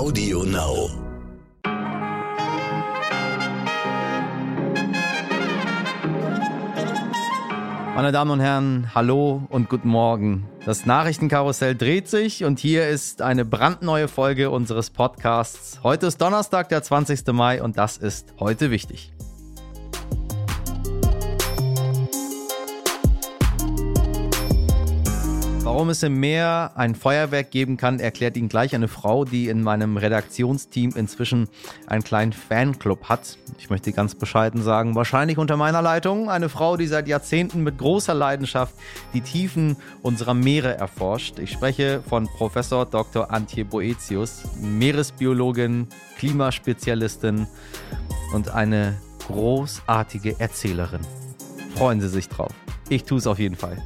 Audio Now. Meine Damen und Herren, hallo und guten Morgen. Das Nachrichtenkarussell dreht sich und hier ist eine brandneue Folge unseres Podcasts. Heute ist Donnerstag, der 20. Mai und das ist heute wichtig. Warum es im Meer ein Feuerwerk geben kann, erklärt Ihnen gleich eine Frau, die in meinem Redaktionsteam inzwischen einen kleinen Fanclub hat. Ich möchte ganz bescheiden sagen, wahrscheinlich unter meiner Leitung eine Frau, die seit Jahrzehnten mit großer Leidenschaft die Tiefen unserer Meere erforscht. Ich spreche von Professor Dr. Antje Boetius, Meeresbiologin, Klimaspezialistin und eine großartige Erzählerin. Freuen Sie sich drauf. Ich tue es auf jeden Fall.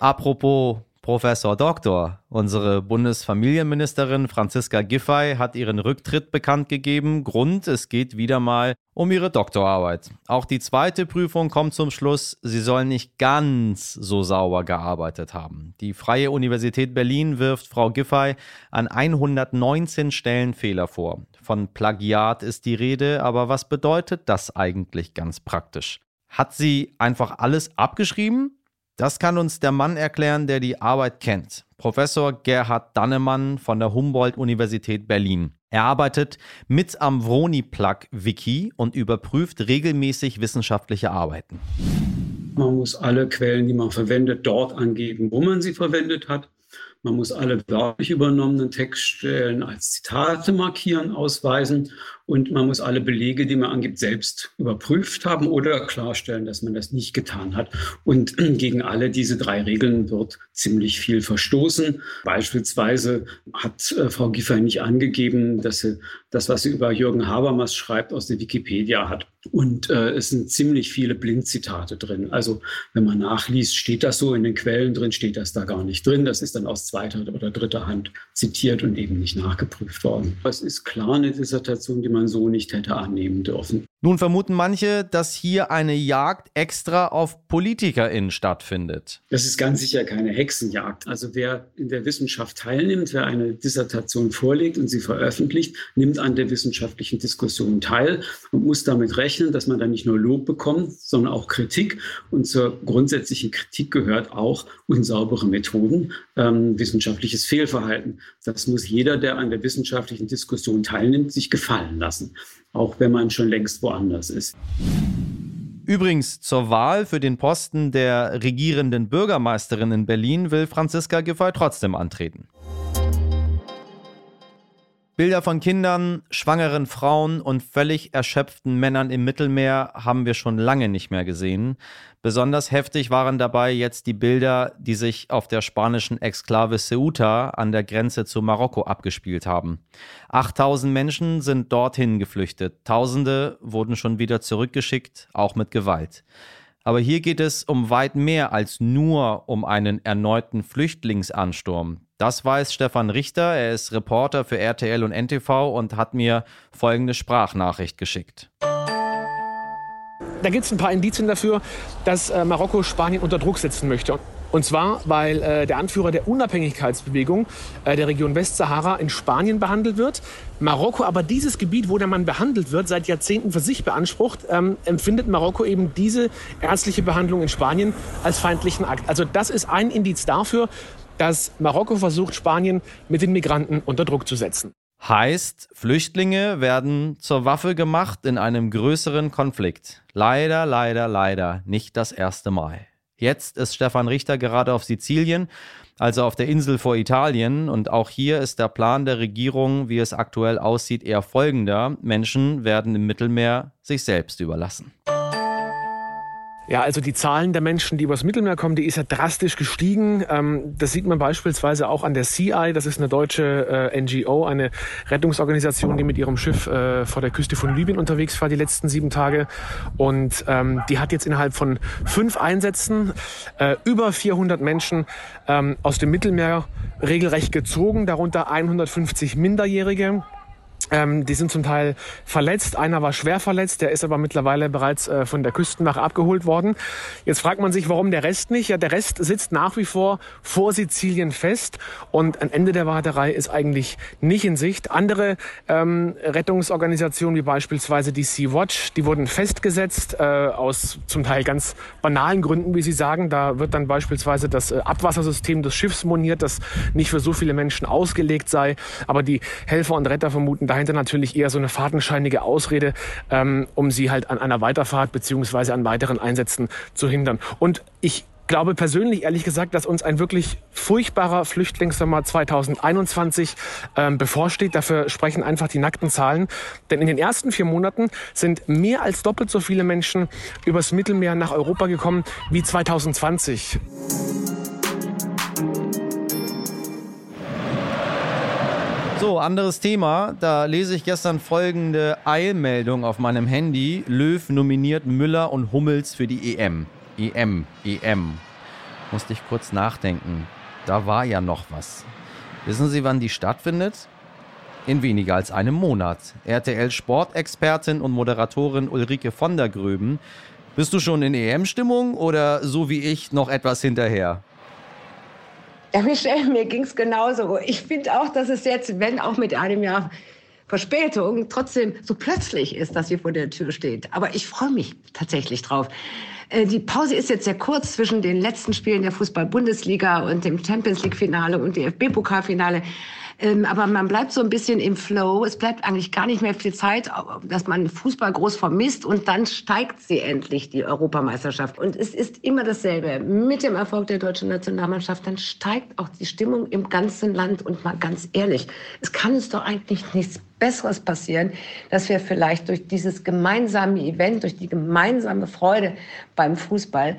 Apropos Professor Doktor. Unsere Bundesfamilienministerin Franziska Giffey hat ihren Rücktritt bekannt gegeben. Grund, es geht wieder mal um ihre Doktorarbeit. Auch die zweite Prüfung kommt zum Schluss, sie soll nicht ganz so sauber gearbeitet haben. Die Freie Universität Berlin wirft Frau Giffey an 119 Stellen Fehler vor. Von Plagiat ist die Rede, aber was bedeutet das eigentlich ganz praktisch? Hat sie einfach alles abgeschrieben? Das kann uns der Mann erklären, der die Arbeit kennt. Professor Gerhard Dannemann von der Humboldt-Universität Berlin. Er arbeitet mit am Vroni-Plug-Wiki und überprüft regelmäßig wissenschaftliche Arbeiten. Man muss alle Quellen, die man verwendet, dort angeben, wo man sie verwendet hat. Man muss alle wörtlich übernommenen Textstellen als Zitate markieren, ausweisen und man muss alle Belege, die man angibt, selbst überprüft haben oder klarstellen, dass man das nicht getan hat. Und gegen alle diese drei Regeln wird ziemlich viel verstoßen. Beispielsweise hat äh, Frau Giffey nicht angegeben, dass sie das, was sie über Jürgen Habermas schreibt, aus der Wikipedia hat. Und äh, es sind ziemlich viele Blindzitate drin. Also wenn man nachliest, steht das so in den Quellen drin, steht das da gar nicht drin. Das ist dann aus zweiter oder dritter Hand zitiert und eben nicht nachgeprüft worden. Es ist klar eine Dissertation, die man man so nicht hätte annehmen dürfen. Nun vermuten manche, dass hier eine Jagd extra auf PolitikerInnen stattfindet. Das ist ganz sicher keine Hexenjagd. Also wer in der Wissenschaft teilnimmt, wer eine Dissertation vorlegt und sie veröffentlicht, nimmt an der wissenschaftlichen Diskussion teil und muss damit rechnen, dass man dann nicht nur Lob bekommt, sondern auch Kritik. Und zur grundsätzlichen Kritik gehört auch unsaubere Methoden, ähm, wissenschaftliches Fehlverhalten. Das muss jeder, der an der wissenschaftlichen Diskussion teilnimmt, sich gefallen lassen auch wenn man schon längst woanders ist. Übrigens, zur Wahl für den Posten der regierenden Bürgermeisterin in Berlin will Franziska Giffey trotzdem antreten. Bilder von Kindern, schwangeren Frauen und völlig erschöpften Männern im Mittelmeer haben wir schon lange nicht mehr gesehen. Besonders heftig waren dabei jetzt die Bilder, die sich auf der spanischen Exklave Ceuta an der Grenze zu Marokko abgespielt haben. 8000 Menschen sind dorthin geflüchtet. Tausende wurden schon wieder zurückgeschickt, auch mit Gewalt. Aber hier geht es um weit mehr als nur um einen erneuten Flüchtlingsansturm. Das weiß Stefan Richter. Er ist Reporter für RTL und NTV und hat mir folgende Sprachnachricht geschickt. Da gibt es ein paar Indizien dafür, dass äh, Marokko Spanien unter Druck setzen möchte. Und zwar, weil äh, der Anführer der Unabhängigkeitsbewegung äh, der Region Westsahara in Spanien behandelt wird. Marokko aber dieses Gebiet, wo der Mann behandelt wird, seit Jahrzehnten für sich beansprucht, ähm, empfindet Marokko eben diese ärztliche Behandlung in Spanien als feindlichen Akt. Also das ist ein Indiz dafür, dass Marokko versucht, Spanien mit den Migranten unter Druck zu setzen. Heißt, Flüchtlinge werden zur Waffe gemacht in einem größeren Konflikt. Leider, leider, leider nicht das erste Mal. Jetzt ist Stefan Richter gerade auf Sizilien, also auf der Insel vor Italien. Und auch hier ist der Plan der Regierung, wie es aktuell aussieht, eher folgender. Menschen werden im Mittelmeer sich selbst überlassen. Ja, also die Zahlen der Menschen, die übers Mittelmeer kommen, die ist ja drastisch gestiegen. Ähm, das sieht man beispielsweise auch an der CI. Das ist eine deutsche äh, NGO, eine Rettungsorganisation, die mit ihrem Schiff äh, vor der Küste von Libyen unterwegs war die letzten sieben Tage. Und ähm, die hat jetzt innerhalb von fünf Einsätzen äh, über 400 Menschen ähm, aus dem Mittelmeer regelrecht gezogen, darunter 150 Minderjährige. Ähm, die sind zum Teil verletzt. Einer war schwer verletzt, der ist aber mittlerweile bereits äh, von der Küstenwache abgeholt worden. Jetzt fragt man sich, warum der Rest nicht? Ja, der Rest sitzt nach wie vor vor Sizilien fest und ein Ende der Warterei ist eigentlich nicht in Sicht. Andere ähm, Rettungsorganisationen wie beispielsweise die Sea-Watch, die wurden festgesetzt äh, aus zum Teil ganz banalen Gründen, wie Sie sagen. Da wird dann beispielsweise das äh, Abwassersystem des Schiffs moniert, das nicht für so viele Menschen ausgelegt sei. Aber die Helfer und Retter vermuten, dahinter natürlich eher so eine fadenscheinige Ausrede, ähm, um sie halt an einer Weiterfahrt beziehungsweise an weiteren Einsätzen zu hindern. Und ich glaube persönlich, ehrlich gesagt, dass uns ein wirklich furchtbarer Flüchtlingssommer 2021 ähm, bevorsteht. Dafür sprechen einfach die nackten Zahlen. Denn in den ersten vier Monaten sind mehr als doppelt so viele Menschen übers Mittelmeer nach Europa gekommen wie 2020. So, anderes Thema. Da lese ich gestern folgende Eilmeldung auf meinem Handy. Löw nominiert Müller und Hummels für die EM. EM, EM. Musste ich kurz nachdenken. Da war ja noch was. Wissen Sie, wann die stattfindet? In weniger als einem Monat. RTL Sportexpertin und Moderatorin Ulrike von der Gröben. Bist du schon in EM-Stimmung oder so wie ich noch etwas hinterher? Ja, Michelle, mir ging es genauso. Ich finde auch, dass es jetzt, wenn auch mit einem Jahr Verspätung, trotzdem so plötzlich ist, dass sie vor der Tür steht. Aber ich freue mich tatsächlich drauf. Äh, die Pause ist jetzt sehr kurz zwischen den letzten Spielen der Fußball-Bundesliga und dem Champions League-Finale und DFB-Pokalfinale. Ähm, aber man bleibt so ein bisschen im Flow. Es bleibt eigentlich gar nicht mehr viel Zeit, dass man Fußball groß vermisst und dann steigt sie endlich, die Europameisterschaft. Und es ist immer dasselbe. Mit dem Erfolg der deutschen Nationalmannschaft, dann steigt auch die Stimmung im ganzen Land. Und mal ganz ehrlich, es kann uns doch eigentlich nichts Besseres passieren, dass wir vielleicht durch dieses gemeinsame Event, durch die gemeinsame Freude beim Fußball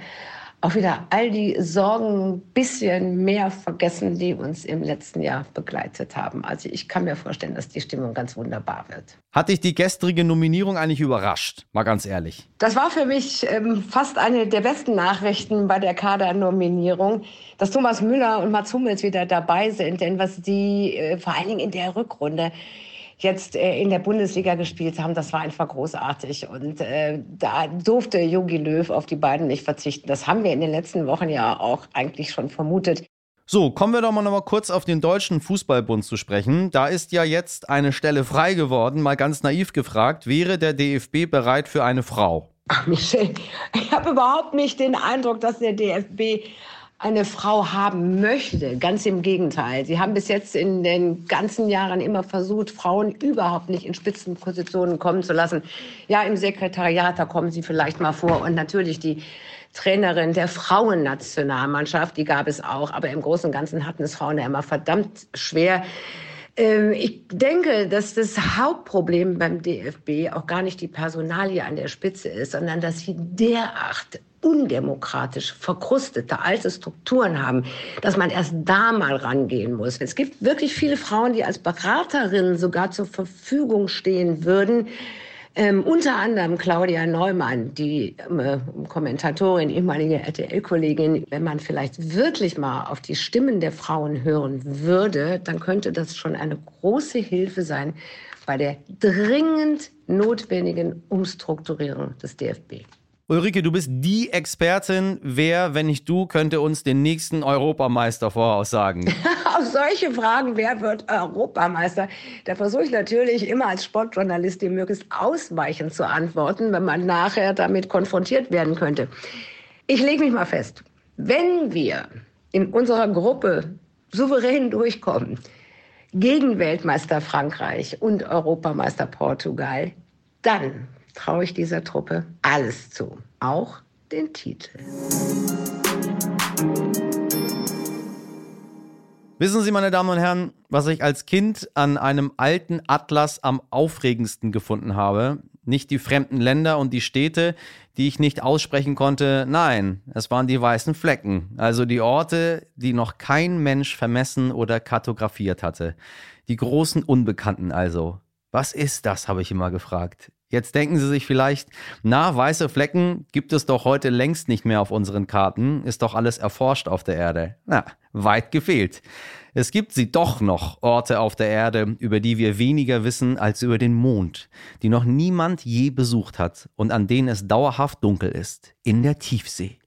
auch wieder all die Sorgen ein bisschen mehr vergessen, die uns im letzten Jahr begleitet haben. Also ich kann mir vorstellen, dass die Stimmung ganz wunderbar wird. Hat dich die gestrige Nominierung eigentlich überrascht? Mal ganz ehrlich. Das war für mich ähm, fast eine der besten Nachrichten bei der Kadernominierung, dass Thomas Müller und Mats Hummels wieder dabei sind. Denn was die äh, vor allen Dingen in der Rückrunde jetzt äh, in der Bundesliga gespielt haben, das war einfach großartig. Und äh, da durfte Jogi Löw auf die beiden nicht verzichten. Das haben wir in den letzten Wochen ja auch eigentlich schon vermutet. So, kommen wir doch mal noch mal kurz auf den Deutschen Fußballbund zu sprechen. Da ist ja jetzt eine Stelle frei geworden. Mal ganz naiv gefragt, wäre der DFB bereit für eine Frau? Ach, Michel, ich habe überhaupt nicht den Eindruck, dass der DFB eine Frau haben möchte. Ganz im Gegenteil. Sie haben bis jetzt in den ganzen Jahren immer versucht, Frauen überhaupt nicht in Spitzenpositionen kommen zu lassen. Ja, im Sekretariat, da kommen sie vielleicht mal vor. Und natürlich die Trainerin der Frauennationalmannschaft, die gab es auch. Aber im Großen und Ganzen hatten es Frauen ja immer verdammt schwer. Ähm, ich denke, dass das Hauptproblem beim DFB auch gar nicht die Personalie an der Spitze ist, sondern dass sie derart undemokratisch verkrustete alte Strukturen haben, dass man erst da mal rangehen muss. Es gibt wirklich viele Frauen, die als Beraterinnen sogar zur Verfügung stehen würden. Ähm, unter anderem Claudia Neumann, die äh, Kommentatorin, ehemalige RTL-Kollegin. Wenn man vielleicht wirklich mal auf die Stimmen der Frauen hören würde, dann könnte das schon eine große Hilfe sein bei der dringend notwendigen Umstrukturierung des DFB. Ulrike, du bist die Expertin. Wer, wenn nicht du, könnte uns den nächsten Europameister voraussagen? Auf solche Fragen, wer wird Europameister? Da versuche ich natürlich immer als Sportjournalistin möglichst ausweichend zu antworten, wenn man nachher damit konfrontiert werden könnte. Ich lege mich mal fest. Wenn wir in unserer Gruppe souverän durchkommen, gegen Weltmeister Frankreich und Europameister Portugal, dann traue ich dieser Truppe alles zu, auch den Titel. Wissen Sie, meine Damen und Herren, was ich als Kind an einem alten Atlas am aufregendsten gefunden habe? Nicht die fremden Länder und die Städte, die ich nicht aussprechen konnte, nein, es waren die weißen Flecken, also die Orte, die noch kein Mensch vermessen oder kartografiert hatte. Die großen Unbekannten also. Was ist das, habe ich immer gefragt. Jetzt denken Sie sich vielleicht, na, weiße Flecken gibt es doch heute längst nicht mehr auf unseren Karten, ist doch alles erforscht auf der Erde. Na, weit gefehlt. Es gibt sie doch noch, Orte auf der Erde, über die wir weniger wissen als über den Mond, die noch niemand je besucht hat und an denen es dauerhaft dunkel ist, in der Tiefsee.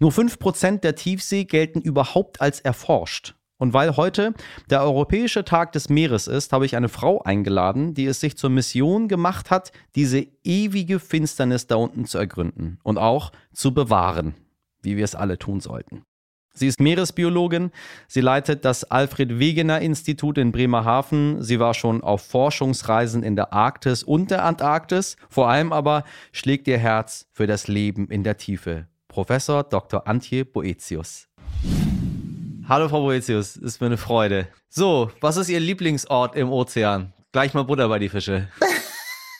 Nur 5% der Tiefsee gelten überhaupt als erforscht. Und weil heute der Europäische Tag des Meeres ist, habe ich eine Frau eingeladen, die es sich zur Mission gemacht hat, diese ewige Finsternis da unten zu ergründen und auch zu bewahren, wie wir es alle tun sollten. Sie ist Meeresbiologin, sie leitet das Alfred Wegener Institut in Bremerhaven, sie war schon auf Forschungsreisen in der Arktis und der Antarktis, vor allem aber schlägt ihr Herz für das Leben in der Tiefe. Professor Dr. Antje Boetius. Hallo Frau Boetius, ist mir eine Freude. So, was ist Ihr Lieblingsort im Ozean? Gleich mal Butter bei die Fische.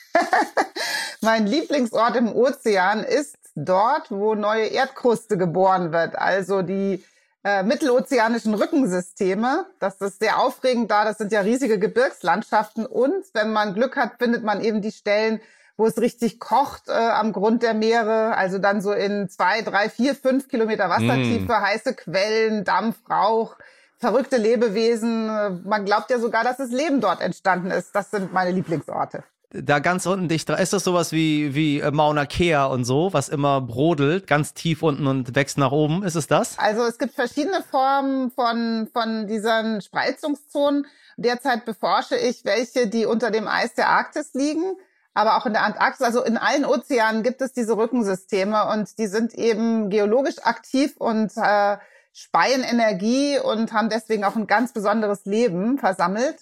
mein Lieblingsort im Ozean ist dort, wo neue Erdkruste geboren wird, also die äh, mittelozeanischen Rückensysteme. Das ist sehr aufregend da. Das sind ja riesige Gebirgslandschaften. Und wenn man Glück hat, findet man eben die Stellen, wo es richtig kocht äh, am Grund der Meere, also dann so in zwei, drei, vier, fünf Kilometer Wassertiefe, mm. heiße Quellen, Dampf, Rauch, verrückte Lebewesen. Man glaubt ja sogar, dass das Leben dort entstanden ist. Das sind meine Lieblingsorte. Da ganz unten dicht dran, ist das sowas wie, wie äh, Mauna Kea und so, was immer brodelt, ganz tief unten und wächst nach oben? Ist es das? Also es gibt verschiedene Formen von, von diesen Spreizungszonen. Derzeit beforsche ich welche, die unter dem Eis der Arktis liegen aber auch in der Antarktis, also in allen Ozeanen gibt es diese Rückensysteme und die sind eben geologisch aktiv und äh, speien Energie und haben deswegen auch ein ganz besonderes Leben versammelt,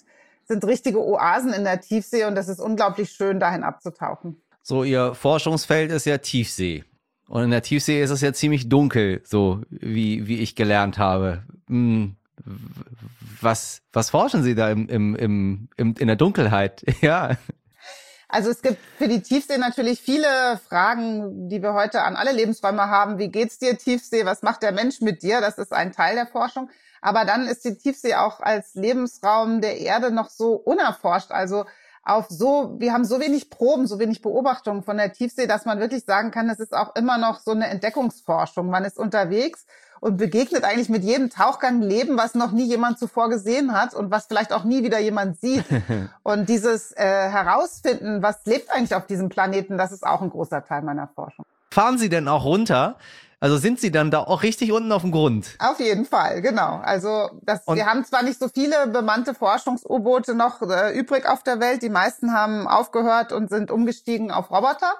sind richtige Oasen in der Tiefsee und das ist unglaublich schön, dahin abzutauchen. So, Ihr Forschungsfeld ist ja Tiefsee. Und in der Tiefsee ist es ja ziemlich dunkel, so wie, wie ich gelernt habe. Hm, was, was forschen Sie da im, im, im, in der Dunkelheit? Ja. Also es gibt für die Tiefsee natürlich viele Fragen, die wir heute an alle Lebensräume haben. Wie geht's dir, Tiefsee? Was macht der Mensch mit dir? Das ist ein Teil der Forschung. Aber dann ist die Tiefsee auch als Lebensraum der Erde noch so unerforscht. Also auf so, wir haben so wenig Proben, so wenig Beobachtungen von der Tiefsee, dass man wirklich sagen kann, es ist auch immer noch so eine Entdeckungsforschung. Man ist unterwegs und begegnet eigentlich mit jedem Tauchgang Leben, was noch nie jemand zuvor gesehen hat und was vielleicht auch nie wieder jemand sieht. und dieses äh, Herausfinden, was lebt eigentlich auf diesem Planeten, das ist auch ein großer Teil meiner Forschung. Fahren Sie denn auch runter? Also sind Sie dann da auch richtig unten auf dem Grund? Auf jeden Fall, genau. Also das, wir haben zwar nicht so viele bemannte Forschungs-U-Boote noch äh, übrig auf der Welt. Die meisten haben aufgehört und sind umgestiegen auf Roboter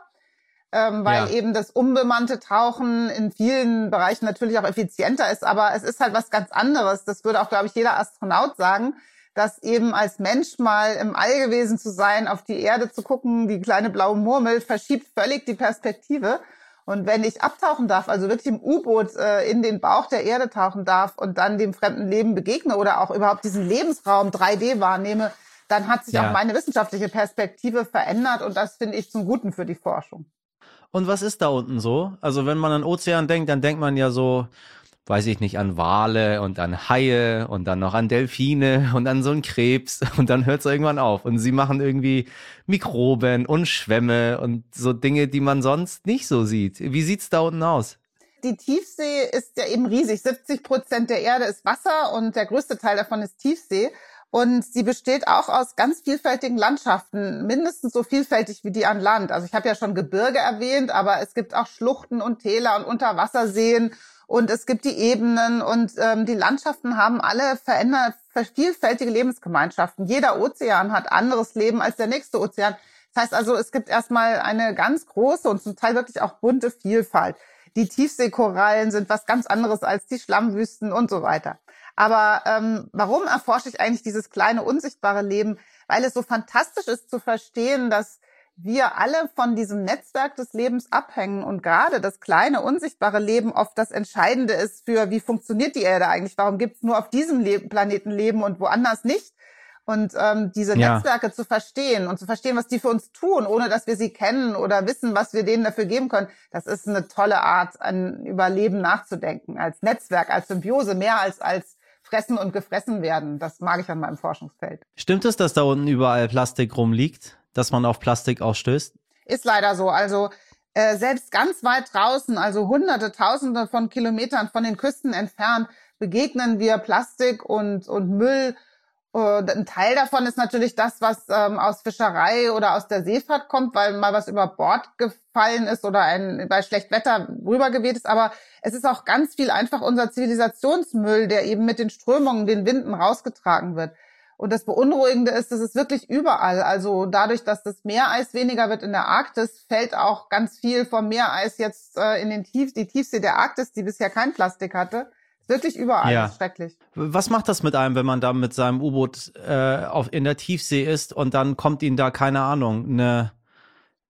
ähm, weil ja. eben das unbemannte Tauchen in vielen Bereichen natürlich auch effizienter ist. Aber es ist halt was ganz anderes. Das würde auch, glaube ich, jeder Astronaut sagen, dass eben als Mensch mal im All gewesen zu sein, auf die Erde zu gucken, die kleine blaue Murmel, verschiebt völlig die Perspektive. Und wenn ich abtauchen darf, also wirklich im U-Boot äh, in den Bauch der Erde tauchen darf und dann dem fremden Leben begegne oder auch überhaupt diesen Lebensraum 3D wahrnehme, dann hat sich ja. auch meine wissenschaftliche Perspektive verändert und das finde ich zum Guten für die Forschung. Und was ist da unten so? Also wenn man an Ozean denkt, dann denkt man ja so, weiß ich nicht, an Wale und an Haie und dann noch an Delfine und an so einen Krebs und dann hört es irgendwann auf. Und sie machen irgendwie Mikroben und Schwämme und so Dinge, die man sonst nicht so sieht. Wie sieht's da unten aus? Die Tiefsee ist ja eben riesig. 70 Prozent der Erde ist Wasser und der größte Teil davon ist Tiefsee. Und sie besteht auch aus ganz vielfältigen Landschaften, mindestens so vielfältig wie die an Land. Also ich habe ja schon Gebirge erwähnt, aber es gibt auch Schluchten und Täler und Unterwasserseen und es gibt die Ebenen und ähm, die Landschaften haben alle verändert, vielfältige Lebensgemeinschaften. Jeder Ozean hat anderes Leben als der nächste Ozean. Das heißt also, es gibt erstmal eine ganz große und zum Teil wirklich auch bunte Vielfalt. Die Tiefseekorallen sind was ganz anderes als die Schlammwüsten und so weiter. Aber ähm, warum erforsche ich eigentlich dieses kleine, unsichtbare Leben? Weil es so fantastisch ist zu verstehen, dass wir alle von diesem Netzwerk des Lebens abhängen und gerade das kleine, unsichtbare Leben oft das Entscheidende ist für, wie funktioniert die Erde eigentlich? Warum gibt es nur auf diesem Le Planeten Leben und woanders nicht? Und ähm, diese ja. Netzwerke zu verstehen und zu verstehen, was die für uns tun, ohne dass wir sie kennen oder wissen, was wir denen dafür geben können, das ist eine tolle Art, an Überleben nachzudenken. Als Netzwerk, als Symbiose, mehr als als fressen und gefressen werden. Das mag ich an meinem Forschungsfeld. Stimmt es, dass da unten überall Plastik rumliegt, dass man auf Plastik ausstößt? Ist leider so. Also äh, selbst ganz weit draußen, also hunderte, tausende von Kilometern von den Küsten entfernt, begegnen wir Plastik und, und Müll ein Teil davon ist natürlich das, was ähm, aus Fischerei oder aus der Seefahrt kommt, weil mal was über Bord gefallen ist oder ein, bei schlecht Wetter rübergeweht ist. Aber es ist auch ganz viel einfach unser Zivilisationsmüll, der eben mit den Strömungen, den Winden rausgetragen wird. Und das Beunruhigende ist, dass es wirklich überall. Also dadurch, dass das Meereis weniger wird in der Arktis, fällt auch ganz viel vom Meereis jetzt äh, in den Tief, die Tiefsee der Arktis, die bisher kein Plastik hatte. Wirklich überall. Ja. schrecklich. Was macht das mit einem, wenn man da mit seinem U-Boot äh, in der Tiefsee ist und dann kommt ihnen da, keine Ahnung, eine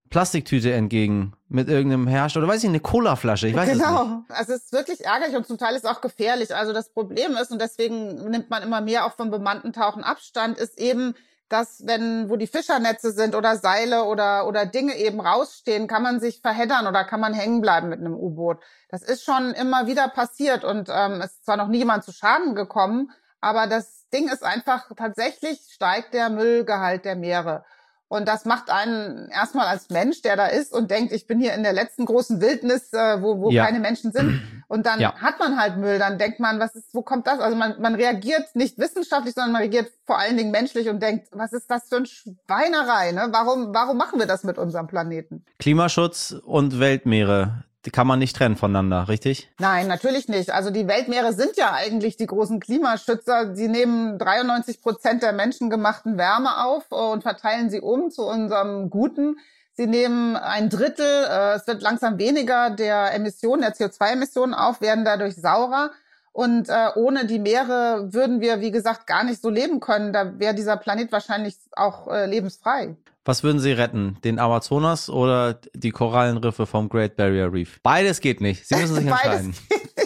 Plastiktüte entgegen mit irgendeinem Hersteller oder weiß ich, eine Colaflasche, ich weiß genau. es nicht. Genau, also es ist wirklich ärgerlich und zum Teil ist es auch gefährlich. Also das Problem ist, und deswegen nimmt man immer mehr auch vom bemannten Tauchen Abstand, ist eben, dass wenn, wo die Fischernetze sind oder Seile oder, oder Dinge eben rausstehen, kann man sich verheddern oder kann man hängen bleiben mit einem U-Boot. Das ist schon immer wieder passiert und ähm, ist zwar noch nie jemand zu Schaden gekommen, aber das Ding ist einfach, tatsächlich steigt der Müllgehalt der Meere. Und das macht einen erstmal als Mensch, der da ist und denkt, ich bin hier in der letzten großen Wildnis, äh, wo, wo ja. keine Menschen sind. Und dann ja. hat man halt Müll, dann denkt man, was ist, wo kommt das? Also man, man reagiert nicht wissenschaftlich, sondern man reagiert vor allen Dingen menschlich und denkt, was ist das für ein Schweinerei? Ne? Warum, warum machen wir das mit unserem Planeten? Klimaschutz und Weltmeere die kann man nicht trennen voneinander, richtig? Nein, natürlich nicht. Also die Weltmeere sind ja eigentlich die großen Klimaschützer. Sie nehmen 93 Prozent der menschengemachten Wärme auf und verteilen sie um zu unserem Guten. Sie nehmen ein Drittel, äh, es wird langsam weniger der Emissionen, der CO2-Emissionen auf, werden dadurch saurer. Und äh, ohne die Meere würden wir, wie gesagt, gar nicht so leben können. Da wäre dieser Planet wahrscheinlich auch äh, lebensfrei. Was würden Sie retten? Den Amazonas oder die Korallenriffe vom Great Barrier Reef? Beides geht nicht. Sie müssen sich entscheiden.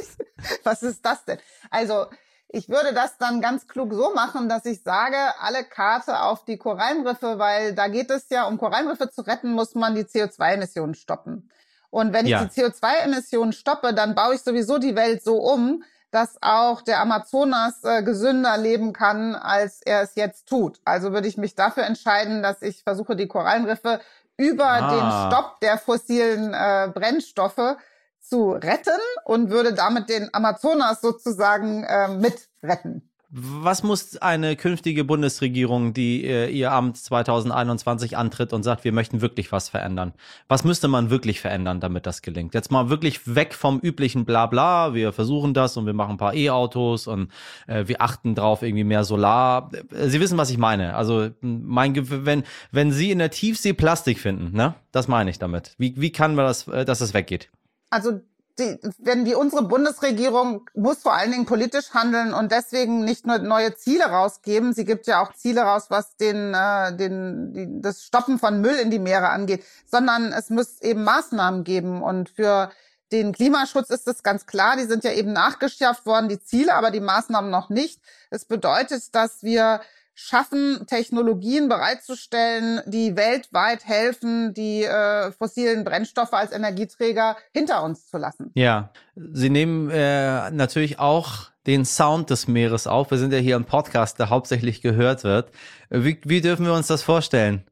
Was ist das denn? Also, ich würde das dann ganz klug so machen, dass ich sage, alle Karte auf die Korallenriffe, weil da geht es ja, um Korallenriffe zu retten, muss man die CO2-Emissionen stoppen. Und wenn ich ja. die CO2-Emissionen stoppe, dann baue ich sowieso die Welt so um, dass auch der Amazonas äh, gesünder leben kann, als er es jetzt tut. Also würde ich mich dafür entscheiden, dass ich versuche, die Korallenriffe über ah. den Stopp der fossilen äh, Brennstoffe zu retten und würde damit den Amazonas sozusagen äh, mit retten. Was muss eine künftige Bundesregierung, die äh, ihr Amt 2021 antritt und sagt, wir möchten wirklich was verändern? Was müsste man wirklich verändern, damit das gelingt? Jetzt mal wirklich weg vom üblichen Blabla. Wir versuchen das und wir machen ein paar E-Autos und äh, wir achten drauf irgendwie mehr Solar. Sie wissen, was ich meine. Also mein, wenn wenn Sie in der Tiefsee Plastik finden, ne, das meine ich damit. Wie wie kann man das, äh, dass es weggeht? Also die, wenn die unsere Bundesregierung muss vor allen Dingen politisch handeln und deswegen nicht nur neue Ziele rausgeben. Sie gibt ja auch Ziele raus, was den, äh, den die, das Stoppen von Müll in die Meere angeht, sondern es muss eben Maßnahmen geben und für den Klimaschutz ist es ganz klar, die sind ja eben nachgeschärft worden, die Ziele, aber die Maßnahmen noch nicht. Es bedeutet, dass wir schaffen, Technologien bereitzustellen, die weltweit helfen, die äh, fossilen Brennstoffe als Energieträger hinter uns zu lassen. Ja, Sie nehmen äh, natürlich auch den Sound des Meeres auf. Wir sind ja hier ein Podcast, der hauptsächlich gehört wird. Wie, wie dürfen wir uns das vorstellen?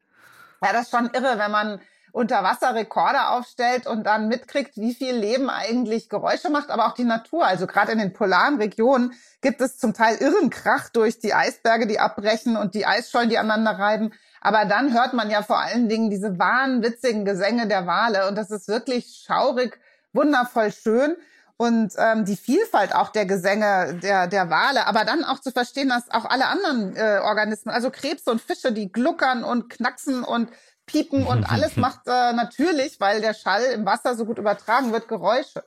Ja, das ist schon irre, wenn man Unterwasserrekorde aufstellt und dann mitkriegt, wie viel Leben eigentlich Geräusche macht, aber auch die Natur. Also gerade in den polaren Regionen gibt es zum Teil irren Krach durch die Eisberge, die abbrechen und die Eisschollen, die aneinander reiben. Aber dann hört man ja vor allen Dingen diese wahnwitzigen Gesänge der Wale und das ist wirklich schaurig, wundervoll schön und ähm, die Vielfalt auch der Gesänge der, der Wale, aber dann auch zu verstehen, dass auch alle anderen äh, Organismen, also Krebse und Fische, die gluckern und knacksen und piepen und alles macht äh, natürlich, weil der Schall im Wasser so gut übertragen wird, Geräusche.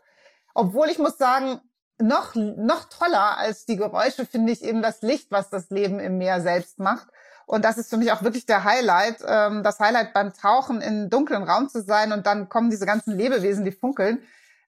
Obwohl ich muss sagen, noch, noch toller als die Geräusche finde ich eben das Licht, was das Leben im Meer selbst macht. Und das ist für mich auch wirklich der Highlight. Ähm, das Highlight beim Tauchen in dunklen Raum zu sein und dann kommen diese ganzen Lebewesen, die funkeln.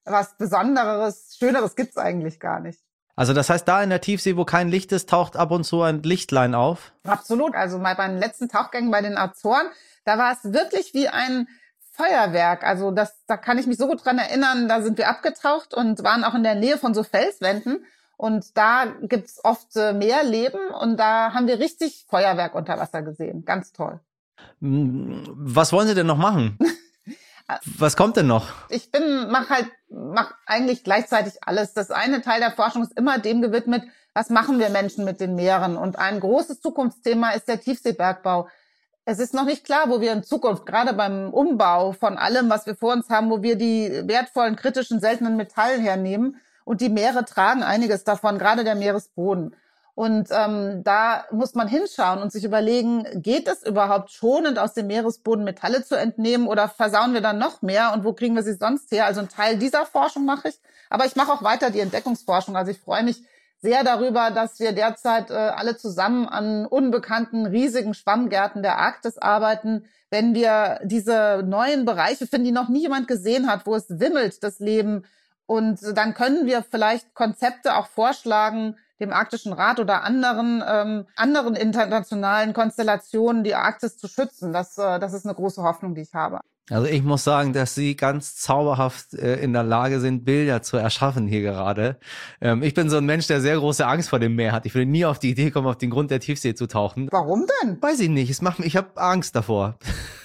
Was Besonderes, Schöneres gibt's eigentlich gar nicht. Also das heißt, da in der Tiefsee, wo kein Licht ist, taucht ab und zu ein Lichtlein auf? Absolut. Also mal bei den letzten Tauchgängen bei den Azoren, da war es wirklich wie ein Feuerwerk. Also das, da kann ich mich so gut dran erinnern. Da sind wir abgetaucht und waren auch in der Nähe von so Felswänden. Und da gibt's oft äh, mehr Leben und da haben wir richtig Feuerwerk unter Wasser gesehen. Ganz toll. Hm, was wollen Sie denn noch machen? Was kommt denn noch? Ich bin, mach halt, mach eigentlich gleichzeitig alles. Das eine Teil der Forschung ist immer dem gewidmet, was machen wir Menschen mit den Meeren? Und ein großes Zukunftsthema ist der Tiefseebergbau. Es ist noch nicht klar, wo wir in Zukunft, gerade beim Umbau von allem, was wir vor uns haben, wo wir die wertvollen, kritischen, seltenen Metalle hernehmen. Und die Meere tragen einiges davon, gerade der Meeresboden. Und ähm, da muss man hinschauen und sich überlegen, geht es überhaupt schonend aus dem Meeresboden Metalle zu entnehmen oder versauen wir dann noch mehr und wo kriegen wir sie sonst her? Also ein Teil dieser Forschung mache ich, aber ich mache auch weiter die Entdeckungsforschung. Also ich freue mich sehr darüber, dass wir derzeit äh, alle zusammen an unbekannten riesigen Schwammgärten der Arktis arbeiten. Wenn wir diese neuen Bereiche finden, die noch nie jemand gesehen hat, wo es wimmelt, das Leben, und dann können wir vielleicht Konzepte auch vorschlagen, dem Arktischen Rat oder anderen ähm, anderen internationalen Konstellationen die Arktis zu schützen. Das, äh, das ist eine große Hoffnung, die ich habe. Also ich muss sagen, dass Sie ganz zauberhaft äh, in der Lage sind, Bilder zu erschaffen hier gerade. Ähm, ich bin so ein Mensch, der sehr große Angst vor dem Meer hat. Ich würde nie auf die Idee kommen, auf den Grund der Tiefsee zu tauchen. Warum denn? Weiß ich nicht. Es macht, ich habe Angst davor.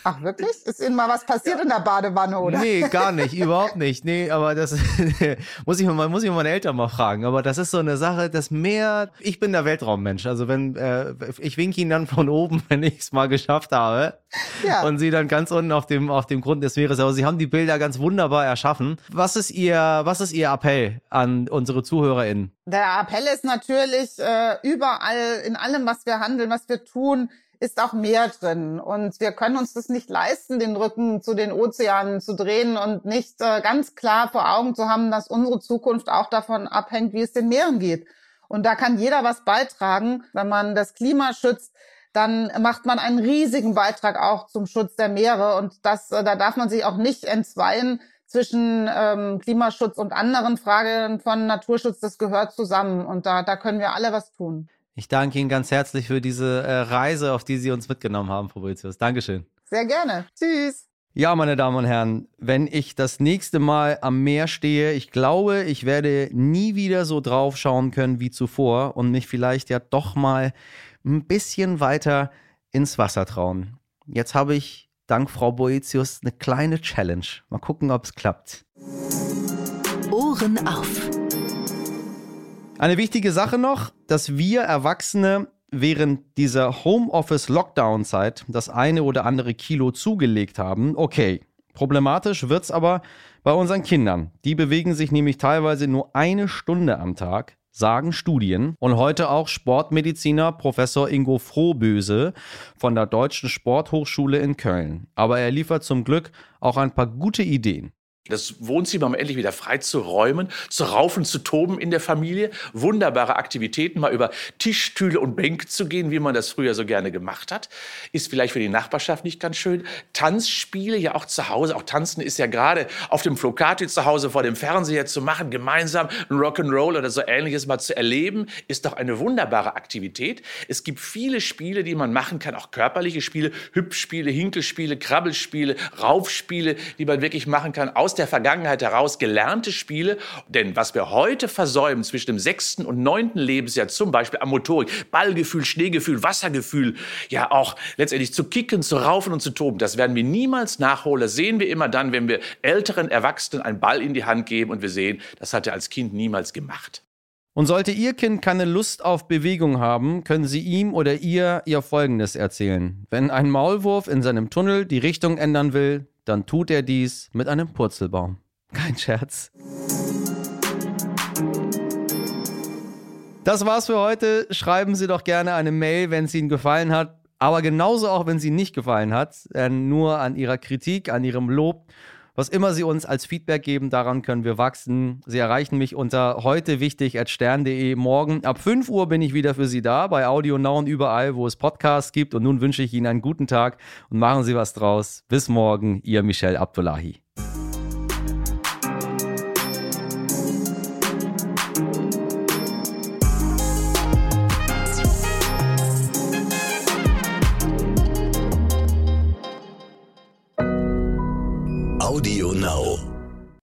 Ach wirklich? Ist Ihnen mal was passiert ja. in der Badewanne, oder? Nee, gar nicht, überhaupt nicht. Nee, aber das muss ich mal, muss ich meine Eltern mal fragen. Aber das ist so eine Sache, das Meer, ich bin der Weltraummensch. Also wenn, äh, ich winke Ihnen dann von oben, wenn ich es mal geschafft habe. Ja. Und Sie dann ganz unten auf dem, auf dem Grund des Meeres. Aber Sie haben die Bilder ganz wunderbar erschaffen. Was ist Ihr, was ist Ihr Appell an unsere ZuhörerInnen? Der Appell ist natürlich äh, überall, in allem, was wir handeln, was wir tun, ist auch mehr drin. Und wir können uns das nicht leisten, den Rücken zu den Ozeanen zu drehen und nicht äh, ganz klar vor Augen zu haben, dass unsere Zukunft auch davon abhängt, wie es den Meeren geht. Und da kann jeder was beitragen. Wenn man das Klima schützt, dann macht man einen riesigen Beitrag auch zum Schutz der Meere. Und das, äh, da darf man sich auch nicht entzweien zwischen ähm, Klimaschutz und anderen Fragen von Naturschutz. Das gehört zusammen. Und da, da können wir alle was tun. Ich danke Ihnen ganz herzlich für diese äh, Reise, auf die Sie uns mitgenommen haben, Frau Boetius. Dankeschön. Sehr gerne. Tschüss. Ja, meine Damen und Herren, wenn ich das nächste Mal am Meer stehe, ich glaube, ich werde nie wieder so drauf schauen können wie zuvor und mich vielleicht ja doch mal ein bisschen weiter ins Wasser trauen. Jetzt habe ich dank Frau Boetius eine kleine Challenge. Mal gucken, ob es klappt. Ohren auf. Eine wichtige Sache noch, dass wir Erwachsene während dieser Homeoffice-Lockdown-Zeit das eine oder andere Kilo zugelegt haben. Okay, problematisch wird es aber bei unseren Kindern. Die bewegen sich nämlich teilweise nur eine Stunde am Tag sagen Studien. Und heute auch Sportmediziner Professor Ingo Frohböse von der Deutschen Sporthochschule in Köln. Aber er liefert zum Glück auch ein paar gute Ideen. Das Wohnzimmer um endlich wieder frei zu räumen, zu raufen, zu toben in der Familie, wunderbare Aktivitäten, mal über Tischstühle und Bänke zu gehen, wie man das früher so gerne gemacht hat, ist vielleicht für die Nachbarschaft nicht ganz schön. Tanzspiele ja auch zu Hause, auch tanzen ist ja gerade auf dem Flocati zu Hause vor dem Fernseher zu machen, gemeinsam ein Rock'n'Roll oder so ähnliches mal zu erleben, ist doch eine wunderbare Aktivität. Es gibt viele Spiele, die man machen kann, auch körperliche Spiele, Hüpfspiele, Hinkelspiele, Krabbelspiele, Raufspiele, die man wirklich machen kann, aus der Vergangenheit heraus gelernte Spiele. Denn was wir heute versäumen zwischen dem sechsten und neunten Lebensjahr, zum Beispiel am Motorik, Ballgefühl, Schneegefühl, Wassergefühl, ja auch letztendlich zu kicken, zu raufen und zu toben, das werden wir niemals nachholen. Das sehen wir immer dann, wenn wir älteren Erwachsenen einen Ball in die Hand geben und wir sehen, das hat er als Kind niemals gemacht. Und sollte Ihr Kind keine Lust auf Bewegung haben, können Sie ihm oder ihr ihr Folgendes erzählen. Wenn ein Maulwurf in seinem Tunnel die Richtung ändern will, dann tut er dies mit einem Purzelbaum. Kein Scherz. Das war's für heute. Schreiben Sie doch gerne eine Mail, wenn es Ihnen gefallen hat. Aber genauso auch, wenn sie nicht gefallen hat. Nur an Ihrer Kritik, an Ihrem Lob was immer Sie uns als Feedback geben, daran können wir wachsen. Sie erreichen mich unter heute wichtig at stern.de. Morgen ab 5 Uhr bin ich wieder für Sie da, bei Audio Now und überall, wo es Podcasts gibt. Und nun wünsche ich Ihnen einen guten Tag und machen Sie was draus. Bis morgen, Ihr Michel Abdullahi.